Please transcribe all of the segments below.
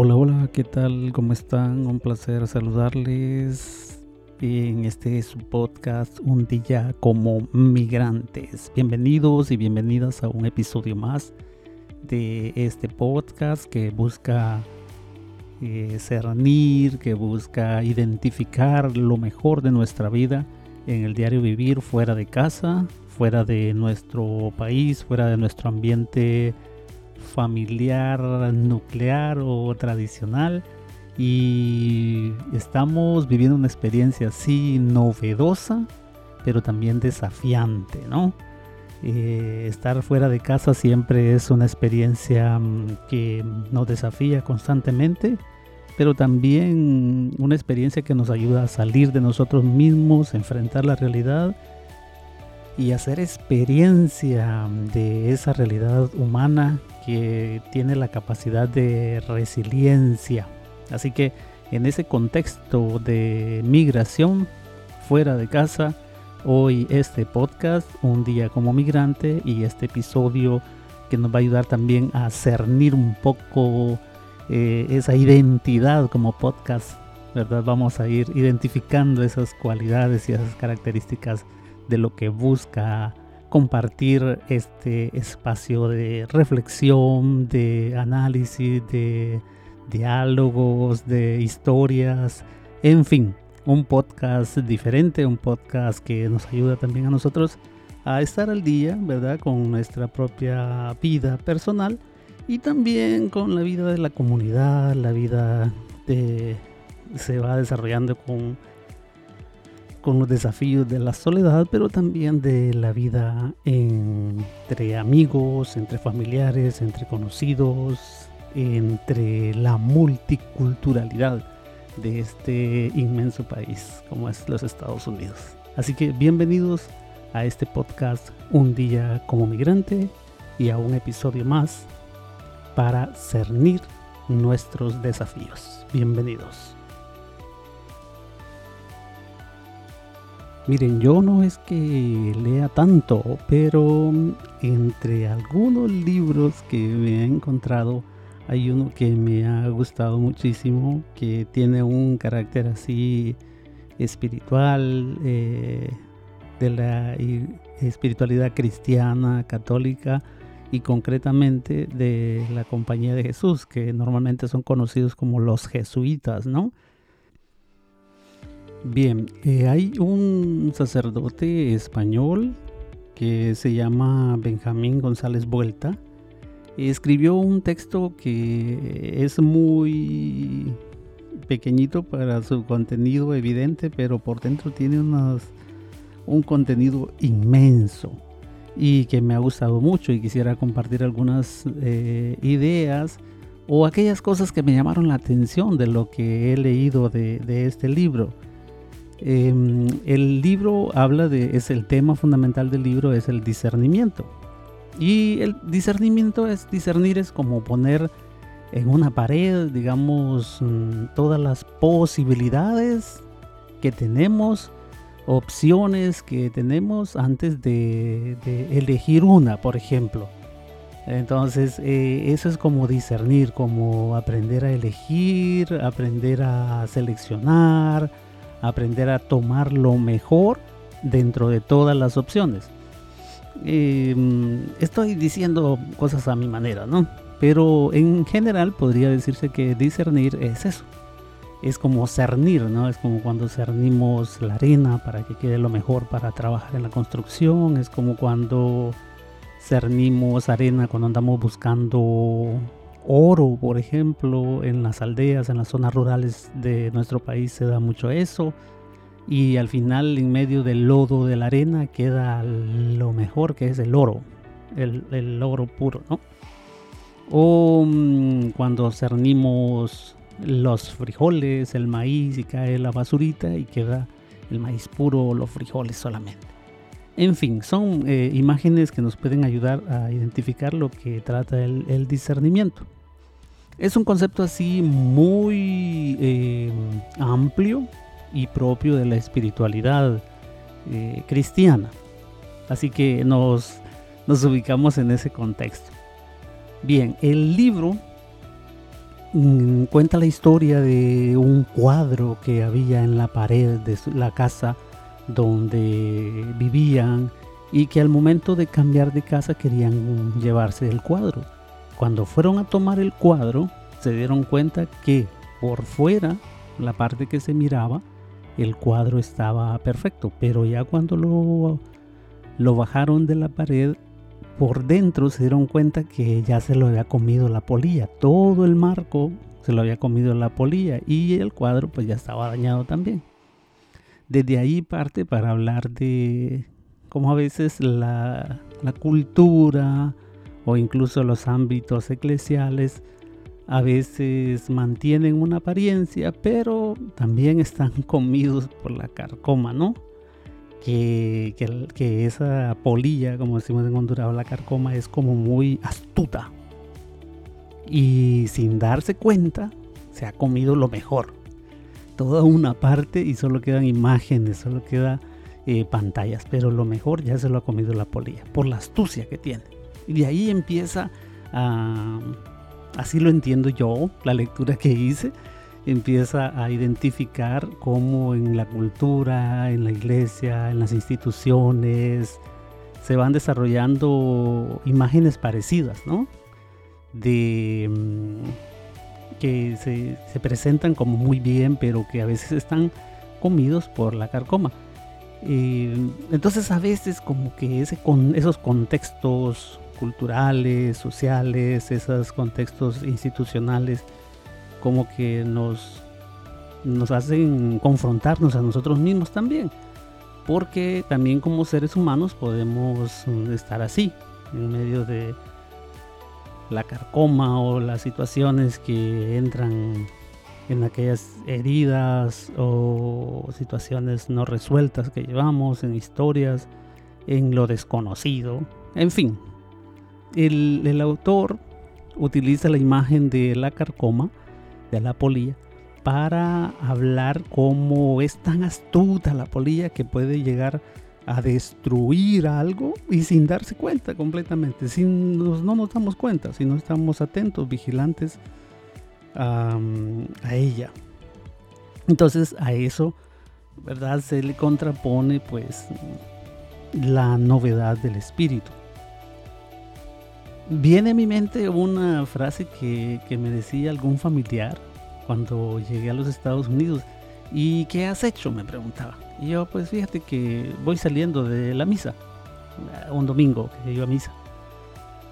Hola, hola, ¿qué tal? ¿Cómo están? Un placer saludarles en este podcast Un día como migrantes. Bienvenidos y bienvenidas a un episodio más de este podcast que busca eh, cernir, que busca identificar lo mejor de nuestra vida en el diario vivir fuera de casa, fuera de nuestro país, fuera de nuestro ambiente familiar, nuclear o tradicional. Y estamos viviendo una experiencia así novedosa, pero también desafiante, ¿no? Eh, estar fuera de casa siempre es una experiencia mm, que nos desafía constantemente, pero también una experiencia que nos ayuda a salir de nosotros mismos, enfrentar la realidad y hacer experiencia de esa realidad humana que tiene la capacidad de resiliencia. Así que en ese contexto de migración fuera de casa, hoy este podcast, Un día como migrante, y este episodio que nos va a ayudar también a cernir un poco eh, esa identidad como podcast, ¿verdad? Vamos a ir identificando esas cualidades y esas características de lo que busca compartir este espacio de reflexión, de análisis, de diálogos, de historias, en fin, un podcast diferente, un podcast que nos ayuda también a nosotros a estar al día, ¿verdad? Con nuestra propia vida personal y también con la vida de la comunidad, la vida de se va desarrollando con con los desafíos de la soledad, pero también de la vida entre amigos, entre familiares, entre conocidos, entre la multiculturalidad de este inmenso país como es los Estados Unidos. Así que bienvenidos a este podcast Un día como migrante y a un episodio más para cernir nuestros desafíos. Bienvenidos. Miren, yo no es que lea tanto, pero entre algunos libros que me he encontrado, hay uno que me ha gustado muchísimo, que tiene un carácter así espiritual, eh, de la espiritualidad cristiana, católica y concretamente de la Compañía de Jesús, que normalmente son conocidos como los jesuitas, ¿no? Bien, eh, hay un sacerdote español que se llama Benjamín González Vuelta. Escribió un texto que es muy pequeñito para su contenido evidente, pero por dentro tiene un contenido inmenso y que me ha gustado mucho y quisiera compartir algunas eh, ideas o aquellas cosas que me llamaron la atención de lo que he leído de este libro. Em, el libro habla de, es el tema fundamental del libro, es el discernimiento. Y el discernimiento es, discernir es como poner en una pared, digamos, mm, todas las posibilidades que tenemos, opciones que tenemos antes de, elegir una, por ejemplo. Entonces, eh, eso es como discernir, como aprender a elegir, aprender a seleccionar, aprender a tomar lo mejor dentro de todas las opciones. Em, estoy diciendo cosas a mi manera, ¿no? Pero en general podría decirse que discernir es eso. Es como cernir, ¿no? Es como cuando cernimos la arena para que quede lo mejor para trabajar en la construcción. Es como cuando cernimos arena cuando andamos buscando oro, por ejemplo, en las aldeas, en las zonas rurales de nuestro país se da mucho eso. Y al final, en medio del lodo de la arena, queda lo mejor que es el oro, el, oro puro, ¿no? O mm, cuando cernimos los frijoles, el maíz y cae la basurita y queda el maíz puro o los frijoles solamente. En fin, son eh, imágenes que nos pueden ayudar a identificar lo que trata el discernimiento. Es un concepto así muy eh, amplio y propio de la espiritualidad eh, cristiana. Así que nos, nos ubicamos en ese contexto. Bien, el libro mm, cuenta la historia de un cuadro que había en la pared de la casa donde vivían y que al momento de cambiar de casa querían llevarse el cuadro. Cuando fueron a tomar el cuadro, se dieron cuenta que por fuera, la parte que se miraba, el cuadro estaba perfecto, pero ya cuando lo, bajaron de la pared, por dentro se dieron cuenta que ya se lo había comido la polilla, todo el marco se lo había comido la polilla y el cuadro pues ya estaba dañado también. Desde ahí parte para hablar de cómo a veces la cultura o incluso los ámbitos eclesiales a veces mantienen una apariencia, pero también están comidos por la carcoma, ¿no? Que, que, esa polilla, como decimos en Honduras, la carcoma es como muy astuta. Y sin darse cuenta, se ha comido lo mejor. Toda una parte y solo quedan imágenes, solo quedan eh, pantallas, pero lo mejor ya se lo ha comido la polilla, por la astucia que tiene. Y de ahí empieza a así lo entiendo yo, la lectura que hice, empieza a identificar cómo en la cultura, en la iglesia, en las instituciones, se van desarrollando imágenes parecidas, ¿no? De mm, que se, presentan como muy bien, pero que a veces están comidos por la carcoma. entonces a veces como que ese, con esos contextos culturales, sociales, esos contextos institucionales, como que nos, nos hacen confrontarnos a nosotros mismos también. Porque también como seres humanos podemos mm, estar así, en medio de la carcoma o las situaciones que entran en aquellas heridas o situaciones no resueltas que llevamos, en historias, en lo desconocido, en fin, el, autor utiliza la imagen de la carcoma, de la polilla, para hablar cómo es tan astuta la polilla que puede llegar a destruir algo y sin darse cuenta completamente, sin no nos damos cuenta, si no estamos atentos, vigilantes a ella. Entonces a eso, ¿verdad? Se le contrapone pues la novedad del espíritu viene a mi mente una frase que, me decía algún familiar cuando llegué a los Estados Unidos. ¿Y qué has hecho? Me preguntaba. Y yo, pues fíjate que voy saliendo de la misa, un domingo que iba a misa.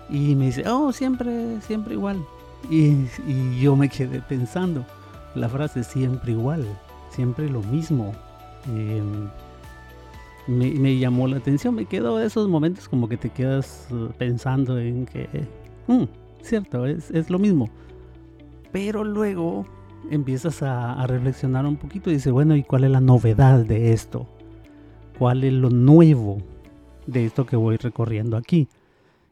Y me dice, oh, siempre, siempre igual. Y, yo me quedé pensando, la frase siempre igual, siempre lo mismo. Em, me, llamó la atención. Me quedo esos momentos como que te quedas uh, pensando en que, mm, cierto, es, es, lo mismo. Pero luego empiezas a, reflexionar un poquito y dices, bueno, ¿y cuál es la novedad de esto? ¿Cuál es lo nuevo de esto que voy recorriendo aquí?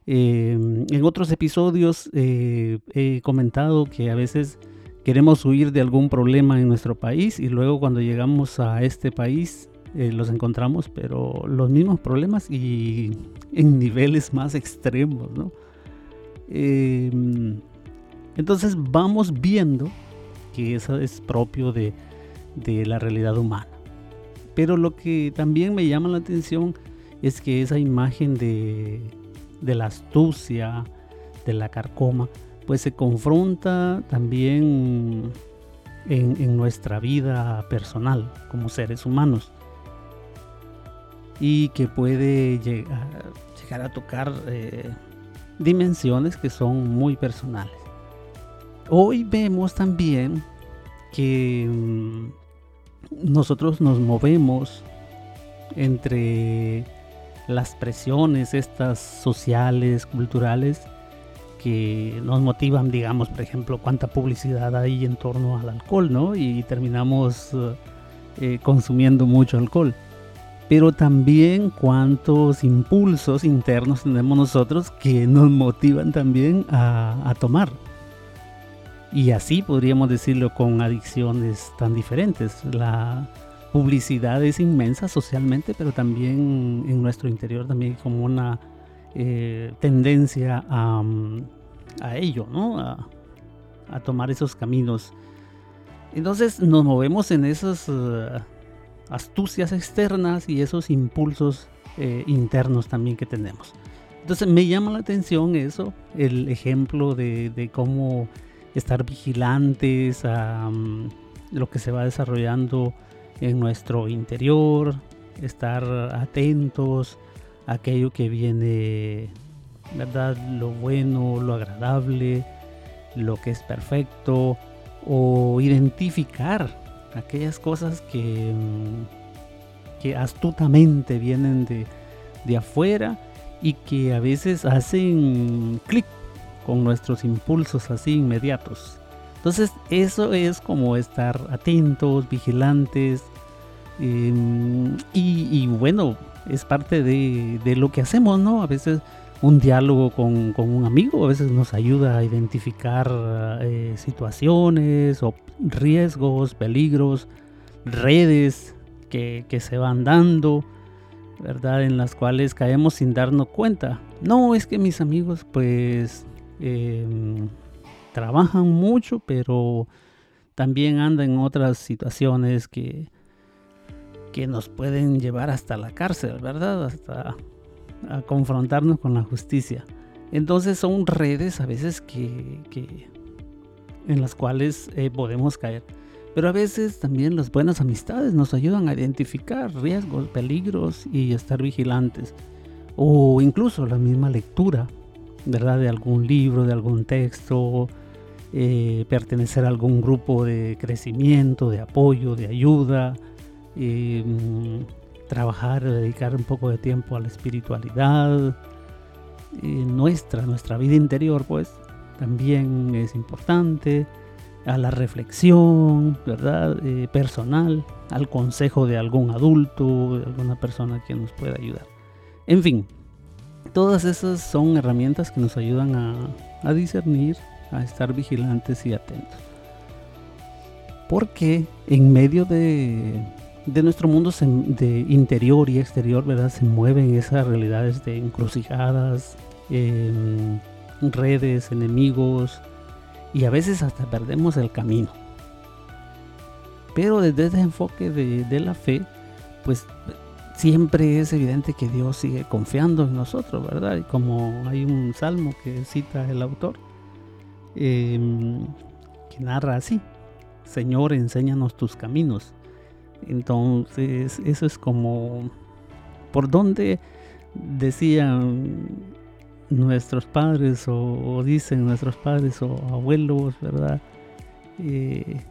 Em, en otros episodios eh, he comentado que a veces queremos huir de algún problema en nuestro país y luego cuando llegamos a este país eh, los encontramos, pero los mismos problemas y en niveles más extremos, ¿no? Em, entonces vamos viendo que eso es propio de, de la realidad humana. Pero lo que también me llama la atención es que esa imagen de, de la astucia, de la carcoma, pues se confronta también en, en, nuestra vida personal como seres humanos y que puede llegar, a tocar eh, dimensiones que son muy personales. Hoy vemos también que mm, nosotros nos movemos entre las presiones estas sociales, culturales, que nos motivan, digamos, por ejemplo, cuánta publicidad hay en torno al alcohol, ¿no? Y terminamos eh, consumiendo mucho alcohol pero también cuántos impulsos internos tenemos nosotros que nos motivan también a, tomar. Y así podríamos decirlo con adicciones tan diferentes. La publicidad es inmensa socialmente, pero también en nuestro interior también como una eh, tendencia a, ello, ¿no? a tomar esos caminos. Entonces nos movemos en esas uh, astucias externas y esos impulsos eh, internos también que tenemos. Entonces me llama la atención eso, el ejemplo de, cómo estar vigilantes a um, lo que se va desarrollando en nuestro interior, estar atentos a aquello que viene, ¿verdad? Lo bueno, lo agradable, lo que es perfecto, o identificar aquellas cosas que, mm, que astutamente vienen de, de afuera y que a veces hacen clic con nuestros impulsos así inmediatos. Entonces eso es como estar atentos, vigilantes em, y, bueno, es parte de, lo que hacemos, ¿no? A veces un diálogo con, un amigo a veces nos ayuda a identificar eh, situaciones o riesgos, peligros, redes que, que se van dando ¿verdad? En las cuales caemos sin darnos cuenta. No, es que mis amigos pues em, trabajan mucho, pero también andan en otras situaciones que, que nos pueden llevar hasta la cárcel, ¿verdad? Hasta a confrontarnos con la justicia. Entonces son redes a veces que, en las cuales eh, podemos caer. Pero a veces también las buenas amistades nos ayudan a identificar riesgos, peligros y estar vigilantes. O incluso la misma lectura, ¿verdad? De algún libro, de algún texto, eh, pertenecer a algún grupo de crecimiento, de apoyo, de ayuda, em, trabajar, dedicar un poco de tiempo a la espiritualidad. nuestra, nuestra vida interior, pues, también es importante a la reflexión, ¿verdad? Eh, personal, al consejo de algún adulto, de alguna persona que nos pueda ayudar. En fin, todas esas son herramientas que nos ayudan a, discernir, a estar vigilantes y atentos. Porque en medio de, nuestro mundo de interior y exterior, ¿verdad? Se mueven esas realidades de encrucijadas, em, redes, enemigos, y a veces hasta perdemos el camino. Pero desde ese enfoque de, la fe, pues siempre es evidente que Dios sigue confiando en nosotros, ¿verdad? Y como hay un salmo que cita el autor, em, que narra así, Señor, enséñanos tus caminos. Entonces, eso es como, por donde decían nuestros padres o, dicen nuestros padres o abuelos, ¿verdad? Eh,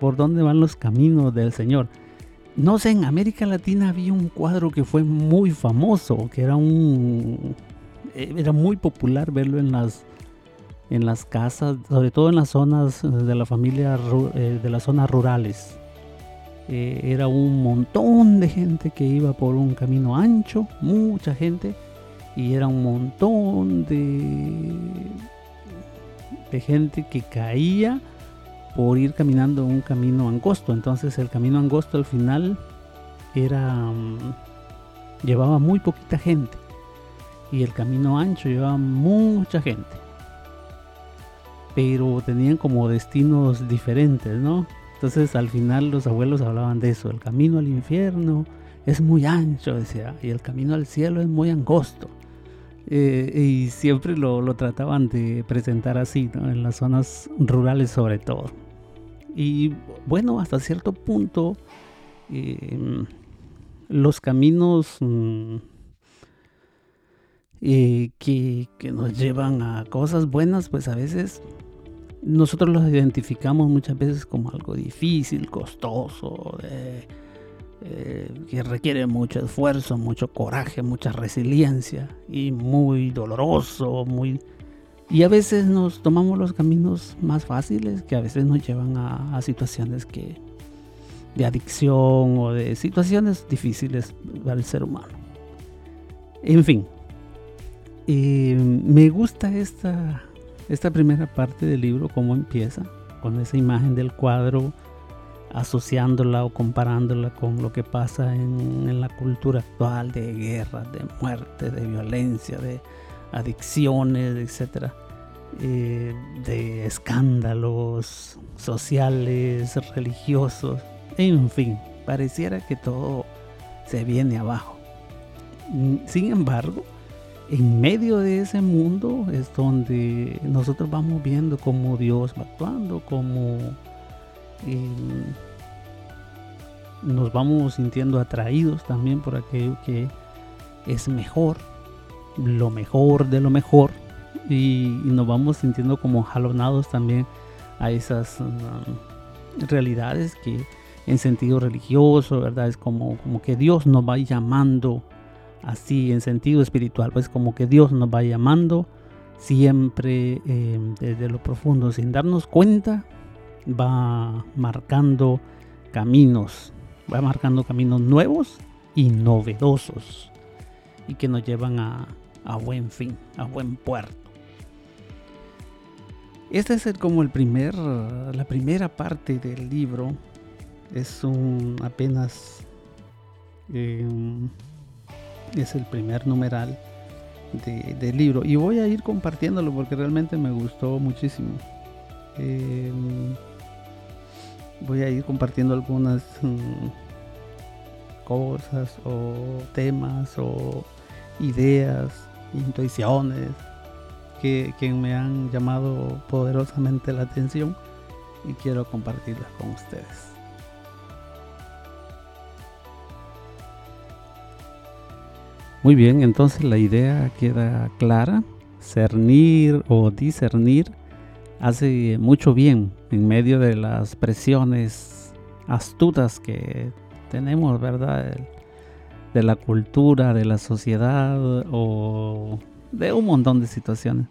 por dónde van los caminos del Señor. No sé, en América Latina había un cuadro que fue muy famoso, que era un eh, era muy popular verlo en las en las casas, sobre todo en las zonas de la familia eh, de las zonas rurales. Era un montón de gente que iba por un camino ancho, mucha gente y era un montón de, de gente que caía por ir caminando un camino angosto. Entonces el camino angosto al final era mm, llevaba muy poquita gente y el camino ancho llevaba mucha gente. Pero tenían como destinos diferentes, ¿no? Entonces al final los abuelos hablaban de eso. El camino al infierno es muy ancho, decía, y el camino al cielo es muy angosto. Eh, y siempre lo, trataban de presentar así, en las zonas rurales sobre todo. Y bueno, hasta cierto punto, em, los caminos mm, eh, que, nos llevan a cosas buenas, pues a veces nosotros los identificamos muchas veces como algo difícil, costoso, eh, que requiere mucho esfuerzo, mucho coraje, mucha resiliencia y muy doloroso, muy... Y a veces nos tomamos los caminos más fáciles que a veces nos llevan a, situaciones que de adicción o de situaciones difíciles para el ser humano. En fin, eh, me gusta esta, esta primera parte del libro, cómo empieza, con esa imagen del cuadro asociándola o comparándola con lo que pasa en, la cultura actual de guerra, de muerte, de violencia, de adicciones, etc. eh, de escándalos sociales, religiosos, en fin, pareciera que todo se viene abajo. Sin embargo, en medio de ese mundo es donde nosotros vamos viendo cómo Dios va actuando, cómo em, nos vamos sintiendo atraídos también por aquello que es mejor, lo mejor de lo mejor, y, nos vamos sintiendo como jalonados también a esas um, realidades que en sentido religioso, ¿verdad? Es como, como que Dios nos va llamando así en sentido espiritual, pues como que Dios nos va llamando siempre em, desde lo profundo, sin darnos cuenta, va marcando caminos, va marcando caminos nuevos y novedosos y que nos llevan a, a buen fin, a buen puerto. Esta es como el primer, la primera parte del libro. Es un apenas em, es el primer numeral del libro y voy a ir compartiéndolo porque realmente me gustó muchísimo. Em, voy a ir compartiendo algunas mm, cosas o temas o ideas, intuiciones que, me han llamado poderosamente la atención y quiero compartirlas con ustedes. Muy bien, entonces la idea queda clara. Cernir o discernir hace mucho bien en medio de las presiones astutas que tenemos, ¿verdad? De la cultura, de la sociedad o de un montón de situaciones.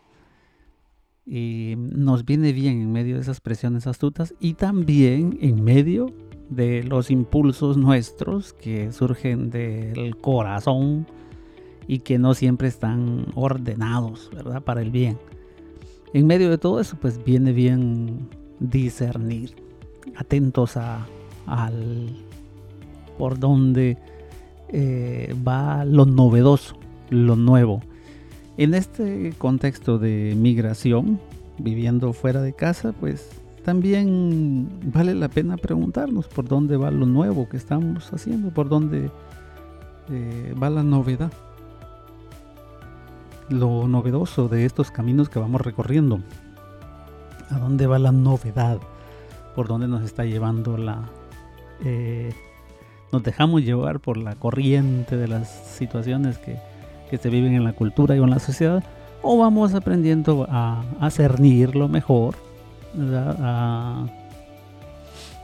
Y nos viene bien en medio de esas presiones astutas y también en medio de los impulsos nuestros que surgen del corazón y que no siempre están ordenados, ¿verdad? Para el bien. En medio de todo eso, pues viene bien discernir, atentos a, al por dónde eh, va lo novedoso, lo nuevo en este contexto de migración, viviendo fuera de casa, pues también vale la pena preguntarnos por dónde va lo nuevo que estamos haciendo, por dónde eh, va la novedad, lo novedoso de estos caminos que vamos recorriendo, a dónde va la novedad, por dónde nos está llevando la... Eh, nos dejamos llevar por la corriente de las situaciones que que se viven en la cultura y en la sociedad, o vamos aprendiendo a, a cernir mejor, a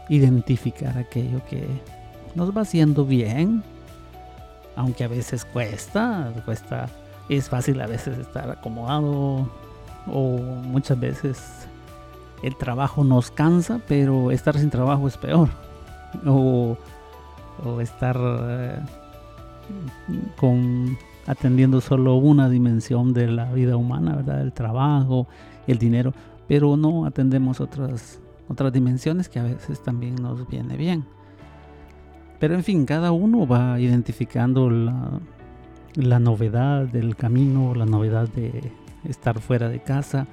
identificar aquello que nos va haciendo bien, aunque a veces cuesta, cuesta, es fácil a veces estar acomodado o muchas veces el trabajo nos cansa, pero estar sin trabajo es peor. O, o estar eh, con atendiendo solo una dimensión de la vida humana, ¿verdad? El trabajo, el dinero, pero no atendemos otras, otras dimensiones que a veces también nos viene bien. Pero en fin, cada uno va identificando la, la novedad del camino, la novedad de estar fuera de casa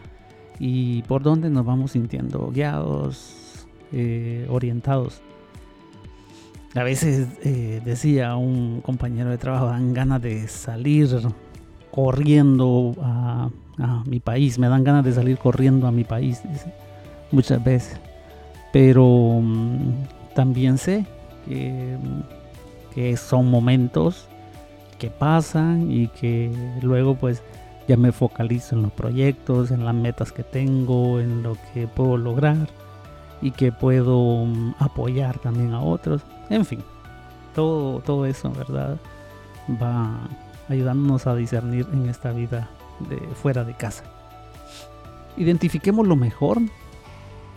y por dónde nos vamos sintiendo guiados, eh, orientados. A veces eh, decía un compañero de trabajo, dan ganas de salir corriendo a, mi país, me dan ganas de salir corriendo a mi país, muchas veces. Pero mm, también sé que, que son momentos que pasan y que luego pues ya me focalizo en los proyectos, en las metas que tengo, en lo que puedo lograr y que puedo mm, apoyar también a otros. En fin, todo, todo eso, ¿verdad? Va ayudándonos a discernir en esta vida de fuera de casa. Identifiquemos lo mejor,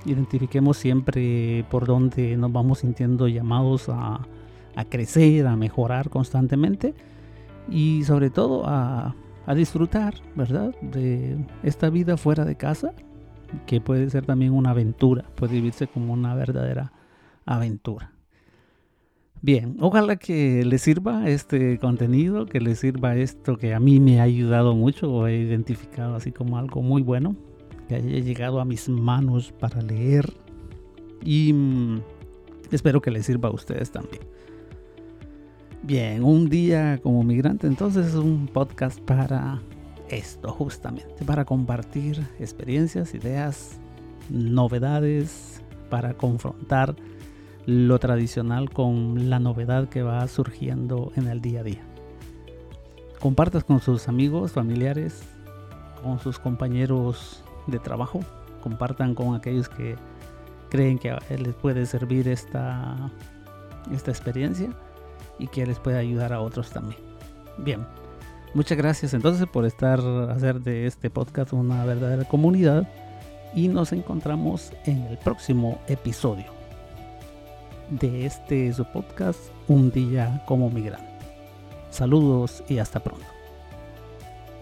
identifiquemos siempre por dónde nos vamos sintiendo llamados a, a crecer, a mejorar constantemente y sobre todo a, disfrutar, ¿verdad? De esta vida fuera de casa, que puede ser también una aventura, puede vivirse como una verdadera aventura. Bien, ojalá que les sirva este contenido, que les sirva esto que a mí me ha ayudado mucho o he identificado así como algo muy bueno, que haya llegado a mis manos para leer y mm, espero que les sirva a ustedes también. Bien, un día como migrante entonces es un podcast para esto justamente, para compartir experiencias, ideas, novedades, para confrontar lo tradicional con la novedad que va surgiendo en el día a día. Compartas con sus amigos, familiares, con sus compañeros de trabajo, compartan con aquellos que creen que les puede servir esta, esta experiencia y que les puede ayudar a otros también. Bien, muchas gracias entonces por estar hacer de este podcast una verdadera comunidad y nos encontramos en el próximo episodio de este su podcast Un día como migrante. Saludos y hasta pronto.